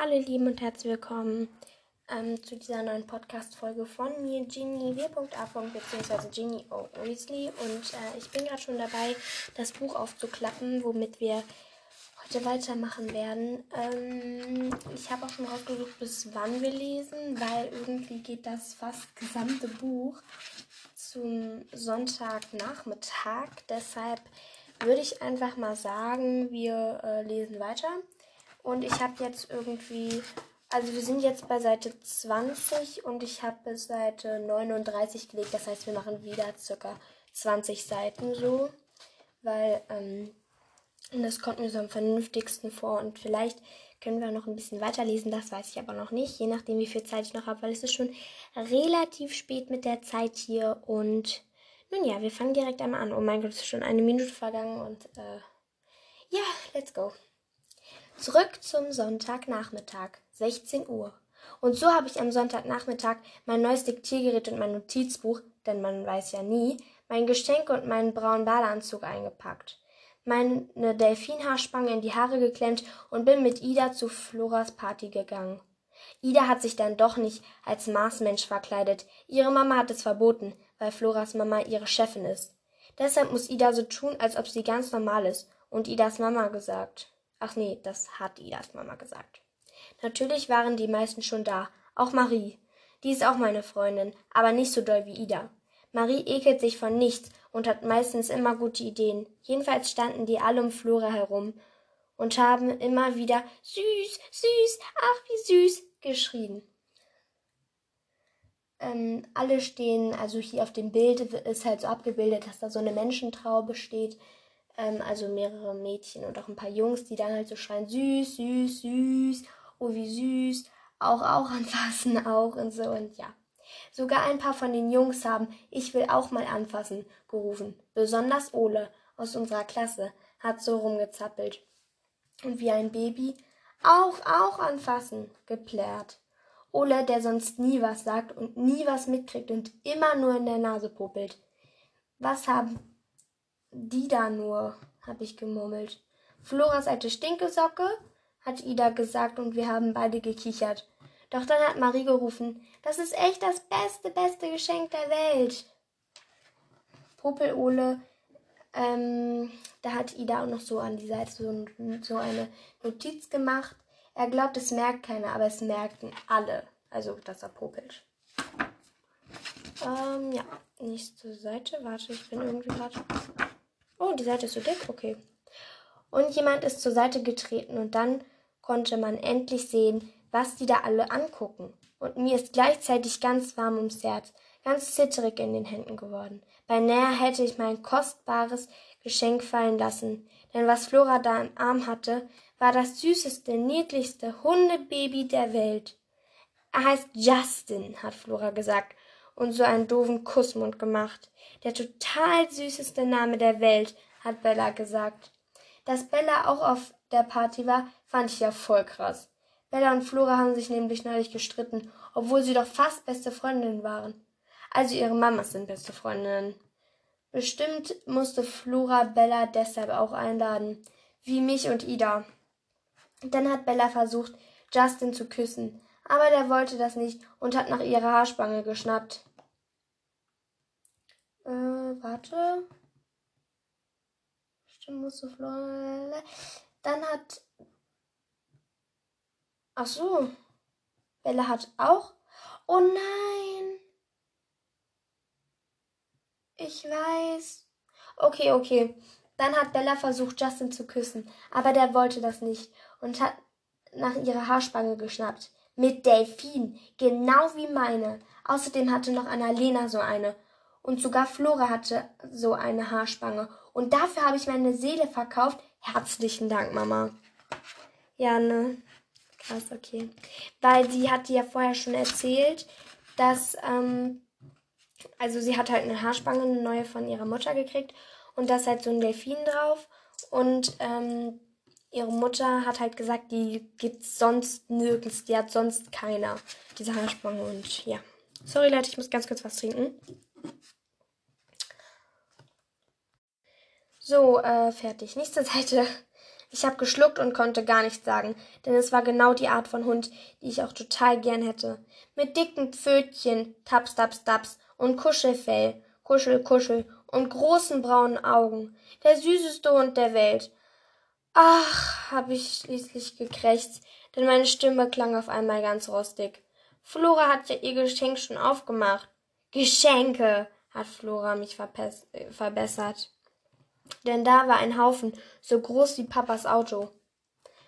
Hallo ihr Lieben und herzlich willkommen ähm, zu dieser neuen Podcast-Folge von mir, Ginny W.A. bzw. Ginny O. Weasley. Und äh, ich bin gerade schon dabei, das Buch aufzuklappen, womit wir heute weitermachen werden. Ähm, ich habe auch schon rausgesucht, bis wann wir lesen, weil irgendwie geht das fast gesamte Buch zum Sonntagnachmittag. Deshalb würde ich einfach mal sagen, wir äh, lesen weiter. Und ich habe jetzt irgendwie, also wir sind jetzt bei Seite 20 und ich habe bis Seite 39 gelegt. Das heißt, wir machen wieder circa 20 Seiten so, weil ähm, das kommt mir so am vernünftigsten vor und vielleicht können wir noch ein bisschen weiterlesen, das weiß ich aber noch nicht, je nachdem wie viel Zeit ich noch habe, weil es ist schon relativ spät mit der Zeit hier und nun ja, wir fangen direkt einmal an. Oh mein Gott, es ist schon eine Minute vergangen und äh, ja, let's go. Zurück zum Sonntagnachmittag, 16 Uhr. Und so habe ich am Sonntagnachmittag mein neues Diktiergerät und mein Notizbuch, denn man weiß ja nie, mein Geschenk und meinen braunen Badeanzug eingepackt, meine Delfinhaarspange in die Haare geklemmt und bin mit Ida zu Floras Party gegangen. Ida hat sich dann doch nicht als Marsmensch verkleidet. Ihre Mama hat es verboten, weil Floras Mama ihre Chefin ist. Deshalb muss Ida so tun, als ob sie ganz normal ist und Idas Mama gesagt. Ach nee, das hat Idas Mama gesagt. Natürlich waren die meisten schon da, auch Marie. Die ist auch meine Freundin, aber nicht so doll wie Ida. Marie ekelt sich von nichts und hat meistens immer gute Ideen. Jedenfalls standen die alle um Flora herum und haben immer wieder süß, süß, ach wie süß geschrien. Ähm, alle stehen, also hier auf dem Bild ist halt so abgebildet, dass da so eine Menschentraube steht ähm, also mehrere Mädchen und auch ein paar Jungs, die dann halt so schreien, süß, süß, süß, oh wie süß, auch, auch anfassen, auch und so und ja. Sogar ein paar von den Jungs haben Ich will auch mal anfassen gerufen. Besonders Ole aus unserer Klasse hat so rumgezappelt. Und wie ein Baby auch, auch anfassen geplärt. Ole, der sonst nie was sagt und nie was mitkriegt und immer nur in der Nase popelt. Was haben die da nur, habe ich gemurmelt. Floras alte Stinkesocke, hat Ida gesagt und wir haben beide gekichert. Doch dann hat Marie gerufen, das ist echt das beste, beste Geschenk der Welt. Popelole, ähm, da hat Ida auch noch so an die Seite so, so eine Notiz gemacht. Er glaubt, es merkt keiner, aber es merkten alle. Also, dass er popelt. Ähm, ja, nächste Seite. Warte, ich bin irgendwie gerade. Oh, die Seite ist so dick. Okay. Und jemand ist zur Seite getreten und dann konnte man endlich sehen, was die da alle angucken. Und mir ist gleichzeitig ganz warm ums Herz, ganz zitterig in den Händen geworden. Beinahe hätte ich mein kostbares Geschenk fallen lassen, denn was Flora da im Arm hatte, war das süßeste, niedlichste Hundebaby der Welt. Er heißt Justin, hat Flora gesagt und so einen doofen Kussmund gemacht. Der total süßeste Name der Welt, hat Bella gesagt. Dass Bella auch auf der Party war, fand ich ja voll krass. Bella und Flora haben sich nämlich neulich gestritten, obwohl sie doch fast beste Freundinnen waren. Also ihre Mamas sind beste Freundinnen. Bestimmt musste Flora Bella deshalb auch einladen, wie mich und Ida. Dann hat Bella versucht, Justin zu küssen, aber der wollte das nicht und hat nach ihrer Haarspange geschnappt. Äh, warte. Stimmt, muss so Dann hat. Ach so. Bella hat auch. Oh nein. Ich weiß. Okay, okay. Dann hat Bella versucht, Justin zu küssen, aber der wollte das nicht und hat nach ihrer Haarspange geschnappt. Mit Delfin, genau wie meine. Außerdem hatte noch Annalena so eine. Und sogar Flora hatte so eine Haarspange. Und dafür habe ich meine Seele verkauft. Herzlichen Dank, Mama. Ja, ne? Krass, okay. Weil sie hatte ja vorher schon erzählt, dass, ähm, also sie hat halt eine Haarspange, eine neue von ihrer Mutter gekriegt. Und da ist halt so ein Delfin drauf. Und, ähm, ihre Mutter hat halt gesagt, die gibt's sonst nirgends, die hat sonst keiner, diese Haarspange. Und ja. Sorry Leute, ich muss ganz kurz was trinken. So, äh, fertig. Nächste Seite. Ich habe geschluckt und konnte gar nichts sagen, denn es war genau die Art von Hund, die ich auch total gern hätte. Mit dicken Pfötchen, taps, taps, taps und Kuschelfell, kuschel, kuschel und großen braunen Augen. Der süßeste Hund der Welt. Ach, habe ich schließlich gekrächzt, denn meine Stimme klang auf einmal ganz rostig. Flora hat ja ihr Geschenk schon aufgemacht. Geschenke, hat Flora mich äh, verbessert. Denn da war ein Haufen so groß wie Papas Auto.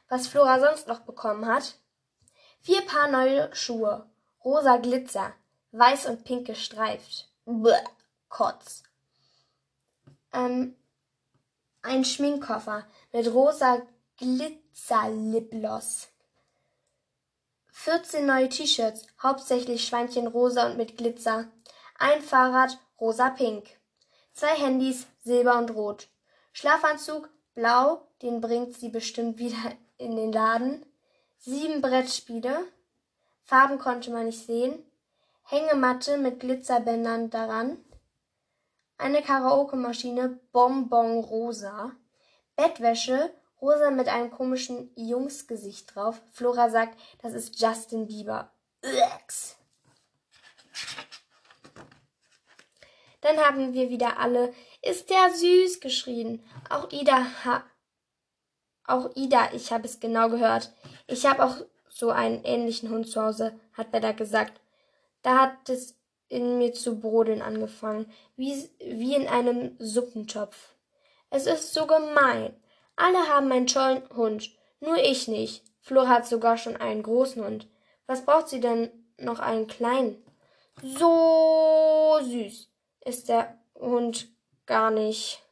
Was Flora sonst noch bekommen hat? Vier Paar neue Schuhe, rosa Glitzer, weiß und pink gestreift. Bäh, Kotz. Ähm, ein Schminkkoffer mit rosa Glitzerlipgloss. 14 neue T-Shirts, hauptsächlich Schweinchenrosa und mit Glitzer. Ein Fahrrad, rosa-pink. Zwei Handys, silber und rot. Schlafanzug, blau, den bringt sie bestimmt wieder in den Laden. Sieben Brettspiele. Farben konnte man nicht sehen. Hängematte mit Glitzerbändern daran. Eine Karaoke-Maschine, Bonbon rosa. Bettwäsche, Rosa mit einem komischen Jungsgesicht drauf. Flora sagt, das ist Justin Bieber. Uäks. Dann haben wir wieder alle, ist der süß geschrien. Auch Ida ha auch Ida, ich habe es genau gehört. Ich habe auch so einen ähnlichen Hund zu Hause, hat Bella gesagt. Da hat es in mir zu brodeln angefangen, wie, wie in einem Suppentopf. Es ist so gemein. Alle haben einen tollen Hund, nur ich nicht. Flora hat sogar schon einen großen Hund. Was braucht sie denn noch einen kleinen? So süß ist der Hund gar nicht.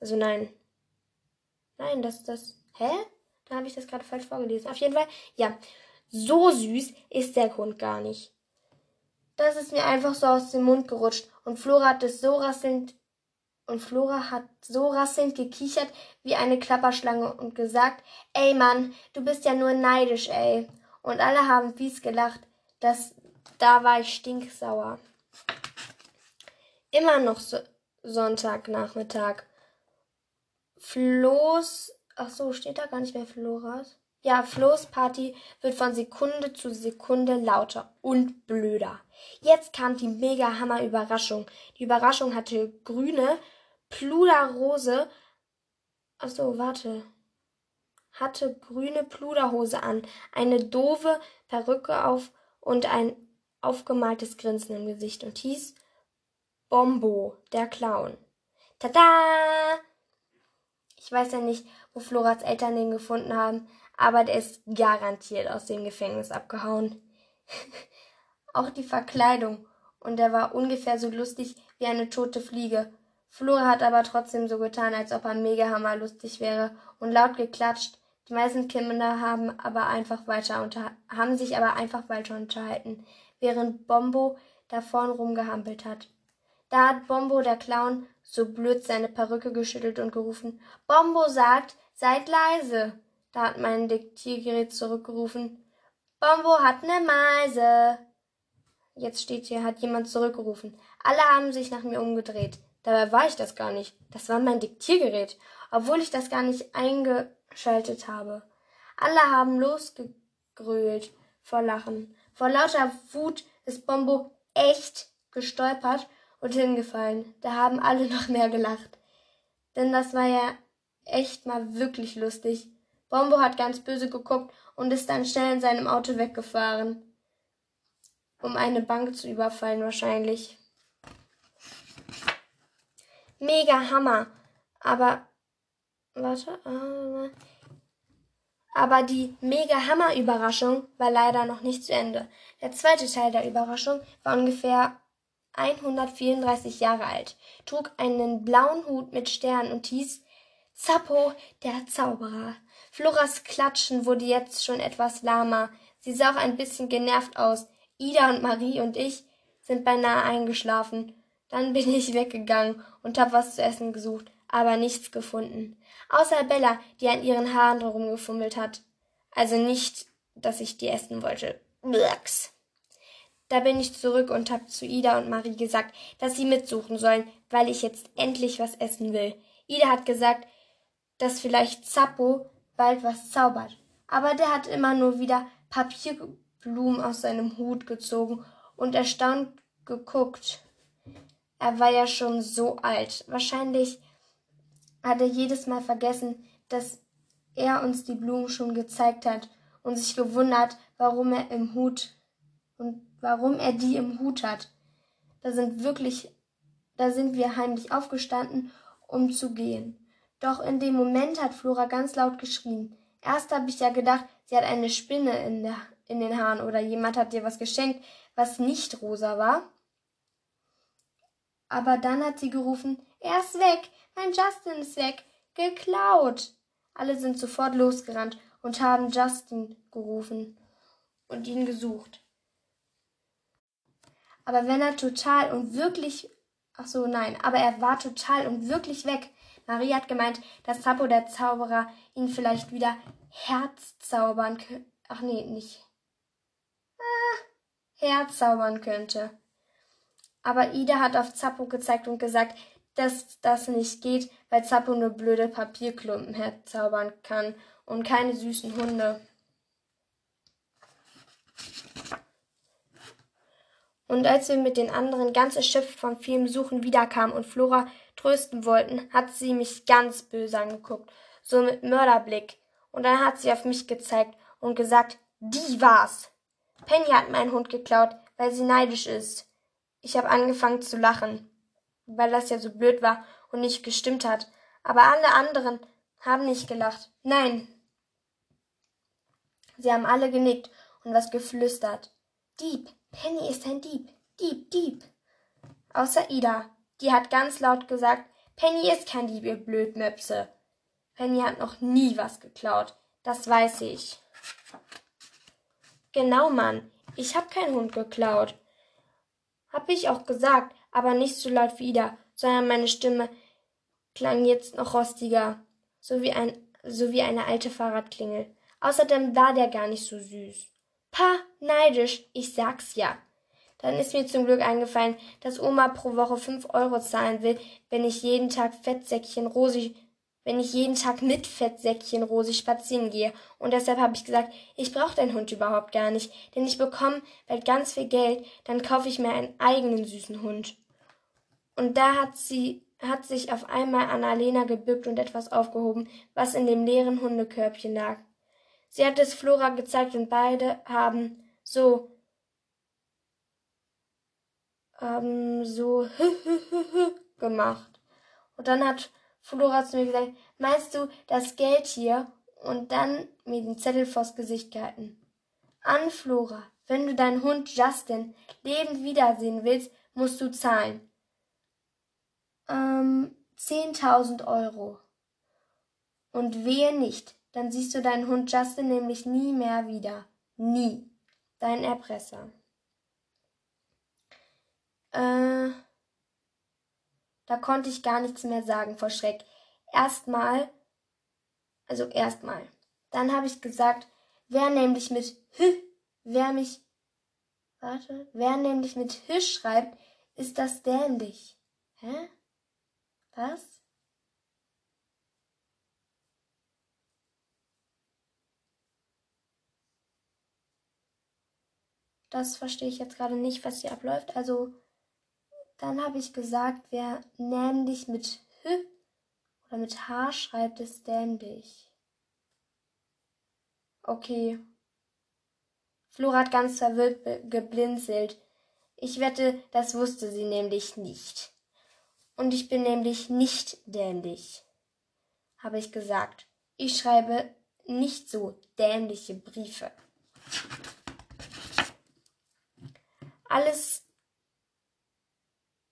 Also nein. Nein, das ist das. Hä? Da habe ich das gerade falsch vorgelesen. Auf jeden Fall, ja. So süß ist der Hund gar nicht. Das ist mir einfach so aus dem Mund gerutscht und Flora hat es so rasselnd und Flora hat so rasselnd gekichert wie eine Klapperschlange und gesagt, ey Mann, du bist ja nur neidisch, ey. Und alle haben fies gelacht. Das, da war ich stinksauer. Immer noch so Sonntagnachmittag. Flo's, ach so, steht da gar nicht mehr Floras? Ja, Flo's Party wird von Sekunde zu Sekunde lauter und blöder. Jetzt kam die mega Hammer Überraschung. Die Überraschung hatte grüne, Pluderrose. Achso, warte. Hatte grüne Pluderhose an, eine doofe Perücke auf und ein aufgemaltes Grinsen im Gesicht und hieß Bombo, der Clown. Tada! Ich weiß ja nicht, wo Floras Eltern den gefunden haben, aber der ist garantiert aus dem Gefängnis abgehauen. Auch die Verkleidung. Und der war ungefähr so lustig wie eine tote Fliege. Flora hat aber trotzdem so getan, als ob er mega hammer lustig wäre und laut geklatscht. Die meisten Kinder haben aber einfach weiter unter haben sich aber einfach weiter unterhalten, während Bombo da vorn rumgehampelt hat. Da hat Bombo der Clown so blöd seine Perücke geschüttelt und gerufen: Bombo sagt, seid leise. Da hat mein Diktiergerät zurückgerufen: Bombo hat ne Meise. Jetzt steht hier, hat jemand zurückgerufen. Alle haben sich nach mir umgedreht. Dabei war ich das gar nicht. Das war mein Diktiergerät, obwohl ich das gar nicht eingeschaltet habe. Alle haben losgegrölt vor Lachen. Vor lauter Wut ist Bombo echt gestolpert und hingefallen. Da haben alle noch mehr gelacht. Denn das war ja echt mal wirklich lustig. Bombo hat ganz böse geguckt und ist dann schnell in seinem Auto weggefahren. Um eine Bank zu überfallen wahrscheinlich mega Hammer. Aber, warte, aber, aber die mega Hammer Überraschung war leider noch nicht zu Ende. Der zweite Teil der Überraschung war ungefähr 134 Jahre alt, trug einen blauen Hut mit Sternen und hieß Zappo, der Zauberer. Floras Klatschen wurde jetzt schon etwas lahmer. Sie sah auch ein bisschen genervt aus. Ida und Marie und ich sind beinahe eingeschlafen. Dann bin ich weggegangen und hab was zu essen gesucht, aber nichts gefunden. Außer Bella, die an ihren Haaren herumgefummelt hat. Also nicht, dass ich die essen wollte. Blacks. Da bin ich zurück und hab zu Ida und Marie gesagt, dass sie mitsuchen sollen, weil ich jetzt endlich was essen will. Ida hat gesagt, dass vielleicht Zappo bald was zaubert. Aber der hat immer nur wieder Papierblumen aus seinem Hut gezogen und erstaunt geguckt. Er war ja schon so alt. Wahrscheinlich hat er jedes Mal vergessen, dass er uns die Blumen schon gezeigt hat und sich gewundert, warum er im Hut und warum er die im Hut hat. Da sind wirklich, da sind wir heimlich aufgestanden, um zu gehen. Doch in dem Moment hat Flora ganz laut geschrien. Erst habe ich ja gedacht, sie hat eine Spinne in, der, in den Haaren oder jemand hat ihr was geschenkt, was nicht rosa war. Aber dann hat sie gerufen, er ist weg, mein Justin ist weg, geklaut. Alle sind sofort losgerannt und haben Justin gerufen und ihn gesucht. Aber wenn er total und wirklich, ach so, nein, aber er war total und wirklich weg. Marie hat gemeint, dass Zappo der Zauberer ihn vielleicht wieder Herz zaubern könnte. Ach nee, nicht. Ah, Herz zaubern könnte. Aber Ida hat auf Zappo gezeigt und gesagt, dass das nicht geht, weil Zappo nur blöde Papierklumpen herzaubern kann und keine süßen Hunde. Und als wir mit den anderen ganz erschöpft vom vielen Suchen wiederkamen und Flora trösten wollten, hat sie mich ganz böse angeguckt, so mit Mörderblick. Und dann hat sie auf mich gezeigt und gesagt, die war's. Penny hat meinen Hund geklaut, weil sie neidisch ist. Ich habe angefangen zu lachen, weil das ja so blöd war und nicht gestimmt hat. Aber alle anderen haben nicht gelacht. Nein. Sie haben alle genickt und was geflüstert. Dieb, Penny ist ein Dieb, Dieb, Dieb. Außer Ida, die hat ganz laut gesagt, Penny ist kein Dieb, ihr Blödmöpse. Penny hat noch nie was geklaut, das weiß ich. Genau, Mann, ich hab keinen Hund geklaut. Hab ich auch gesagt, aber nicht so laut wie Ida, sondern meine Stimme klang jetzt noch rostiger, so wie, ein, so wie eine alte Fahrradklingel. Außerdem war der gar nicht so süß. Pa, neidisch, ich sag's ja. Dann ist mir zum Glück eingefallen, dass Oma pro Woche fünf Euro zahlen will, wenn ich jeden Tag Fettsäckchen Rosi, wenn ich jeden Tag mit Fettsäckchen Rosi spazieren gehe. Und deshalb habe ich gesagt, ich brauche deinen Hund überhaupt gar nicht, denn ich bekomme bald ganz viel Geld, dann kaufe ich mir einen eigenen süßen Hund. Und da hat sie, hat sich auf einmal Annalena gebückt und etwas aufgehoben, was in dem leeren Hundekörbchen lag. Sie hat es Flora gezeigt und beide haben so haben so gemacht. Und dann hat Flora zu mir gesagt, meinst du das Geld hier? Und dann mir den Zettel vors Gesicht gehalten. An Flora, wenn du deinen Hund Justin lebend wiedersehen willst, musst du zahlen. Ähm, 10.000 Euro. Und wehe nicht, dann siehst du deinen Hund Justin nämlich nie mehr wieder. Nie. Dein Erpresser. Äh, da konnte ich gar nichts mehr sagen vor Schreck. Erstmal, also erstmal. Dann habe ich gesagt, wer nämlich mit H, wer mich, warte, wer nämlich mit H schreibt, ist das dämlich. Hä? Was? Das verstehe ich jetzt gerade nicht, was hier abläuft. Also, dann habe ich gesagt, wer nämlich mit H oder mit H schreibt, ist dämlich. Okay. Flora hat ganz verwirrt geblinzelt. Ich wette, das wusste sie nämlich nicht. Und ich bin nämlich nicht dämlich, habe ich gesagt. Ich schreibe nicht so dämliche Briefe. Alles,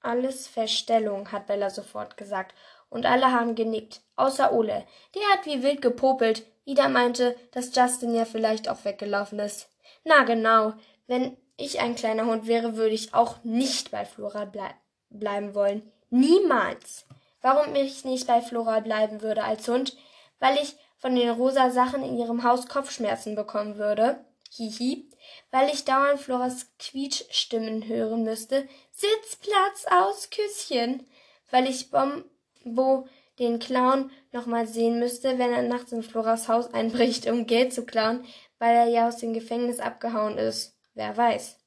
alles Verstellung, hat Bella sofort gesagt. Und alle haben genickt, außer Ole. Der hat wie wild gepopelt. Ida meinte, dass Justin ja vielleicht auch weggelaufen ist. Na genau, wenn ich ein kleiner Hund wäre, würde ich auch nicht bei Flora blei bleiben wollen. Niemals. Warum ich nicht bei Flora bleiben würde als Hund? Weil ich von den rosa Sachen in ihrem Haus Kopfschmerzen bekommen würde. Hihi weil ich dauernd Floras Quietschstimmen hören müsste. Sitzplatz aus Küsschen, weil ich Bombo den Clown nochmal sehen müsste, wenn er nachts in Floras Haus einbricht, um Geld zu klauen, weil er ja aus dem Gefängnis abgehauen ist. Wer weiß.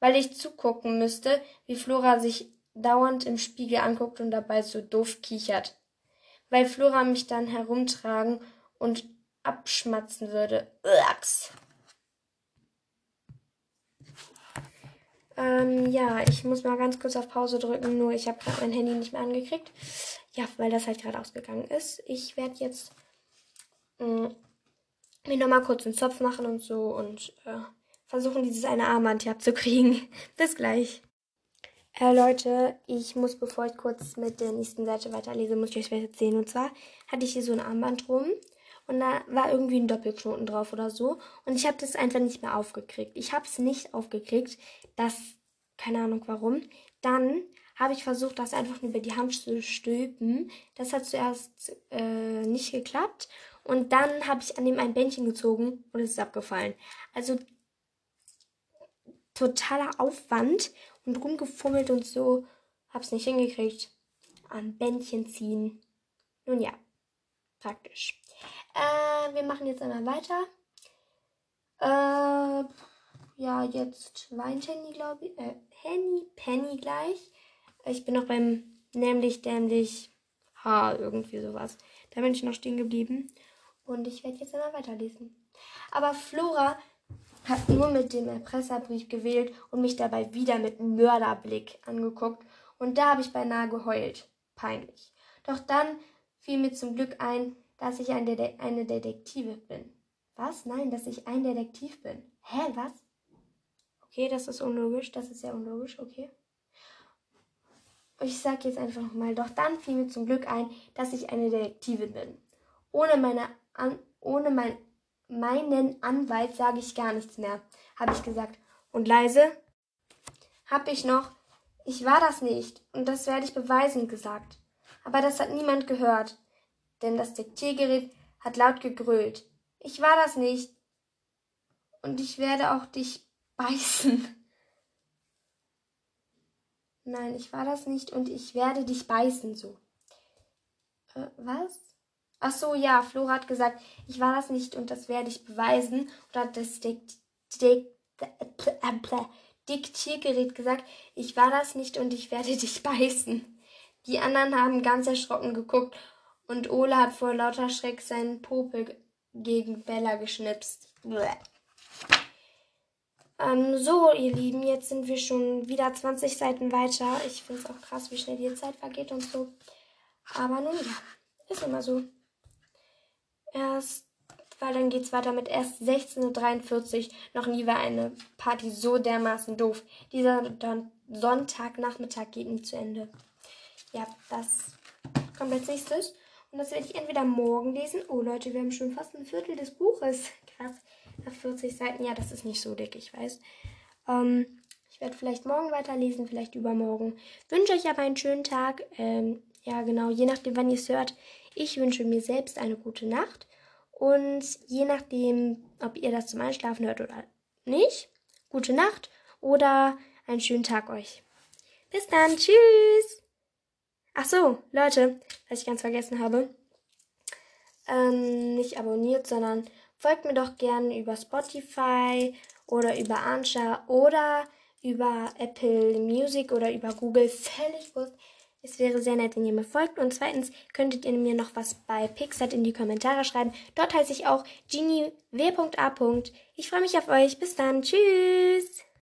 Weil ich zugucken müsste, wie Flora sich dauernd im Spiegel anguckt und dabei so doof kichert. Weil Flora mich dann herumtragen und abschmatzen würde. Uaks. Ähm, ja, ich muss mal ganz kurz auf Pause drücken, nur ich habe gerade mein Handy nicht mehr angekriegt. Ja, weil das halt gerade ausgegangen ist. Ich werde jetzt mh, mm, mir nochmal kurz einen Zopf machen und so und äh, versuchen, dieses eine Armband hier abzukriegen. Bis gleich. Äh, Leute, ich muss, bevor ich kurz mit der nächsten Seite weiterlese, muss ich euch was erzählen. Und zwar hatte ich hier so ein Armband rum und da war irgendwie ein Doppelknoten drauf oder so. Und ich habe das einfach nicht mehr aufgekriegt. Ich habe es nicht aufgekriegt. Das, keine Ahnung warum. Dann habe ich versucht, das einfach über die Hand zu stülpen. Das hat zuerst äh, nicht geklappt. Und dann habe ich an dem ein Bändchen gezogen und es ist abgefallen. Also totaler Aufwand und rumgefummelt und so. Hab's nicht hingekriegt. An Bändchen ziehen. Nun ja, praktisch. Äh, wir machen jetzt einmal weiter. Äh, ja, jetzt weint Henny, glaube ich. Äh, Henny, Penny gleich. Ich bin noch beim nämlich, dämlich, ha, irgendwie sowas. Da bin ich noch stehen geblieben. Und ich werde jetzt einmal weiterlesen. Aber Flora hat nur mit dem Erpresserbrief gewählt und mich dabei wieder mit Mörderblick angeguckt. Und da habe ich beinahe geheult. Peinlich. Doch dann fiel mir zum Glück ein, dass ich ein Dede eine Detektive bin. Was? Nein, dass ich ein Detektiv bin. Hä, was? Okay, das ist unlogisch. Das ist sehr unlogisch. Okay. Ich sag jetzt einfach nochmal. Doch dann fiel mir zum Glück ein, dass ich eine Detektive bin. Ohne meine An ohne mein meinen Anwalt sage ich gar nichts mehr, habe ich gesagt. Und leise habe ich noch, ich war das nicht und das werde ich beweisen gesagt. Aber das hat niemand gehört, denn das Diktiergerät hat laut gegrölt. Ich war das nicht und ich werde auch dich beißen. Nein, ich war das nicht und ich werde dich beißen so. Äh, was? Ach so, ja, Flora hat gesagt, ich war das nicht und das werde ich beweisen. Und hat das Dikt Dikt Diktiergerät gesagt, ich war das nicht und ich werde dich beißen. Die anderen haben ganz erschrocken geguckt und Ole hat vor lauter Schreck seinen Popel gegen Bella geschnipst. Ähm, so, ihr Lieben, jetzt sind wir schon wieder 20 Seiten weiter. Ich finde es auch krass, wie schnell die Zeit vergeht und so. Aber nun ja, ist immer so erst, weil dann geht's weiter mit erst 16.43 Uhr. Noch nie war eine Party so dermaßen doof. Dieser Sonntagnachmittag geht nie zu Ende. Ja, das kommt als nächstes. Und das werde ich entweder morgen lesen. Oh Leute, wir haben schon fast ein Viertel des Buches. Krass. Nach 40 Seiten. Ja, das ist nicht so dick, ich weiß. Ähm, ich werde vielleicht morgen weiterlesen, vielleicht übermorgen. Wünsche euch aber einen schönen Tag. Ähm, ja, genau, je nachdem, wann ihr es hört. Ich wünsche mir selbst eine gute Nacht und je nachdem, ob ihr das zum Einschlafen hört oder nicht, gute Nacht oder einen schönen Tag euch. Bis dann, tschüss! Ach so, Leute, was ich ganz vergessen habe. Ähm, nicht abonniert, sondern folgt mir doch gerne über Spotify oder über Ansha oder über Apple Music oder über Google. Völlig wurscht. Es wäre sehr nett, wenn ihr mir folgt. Und zweitens könntet ihr mir noch was bei Pixart in die Kommentare schreiben. Dort heiße ich auch Genie W.A. Ich freue mich auf euch. Bis dann. Tschüss.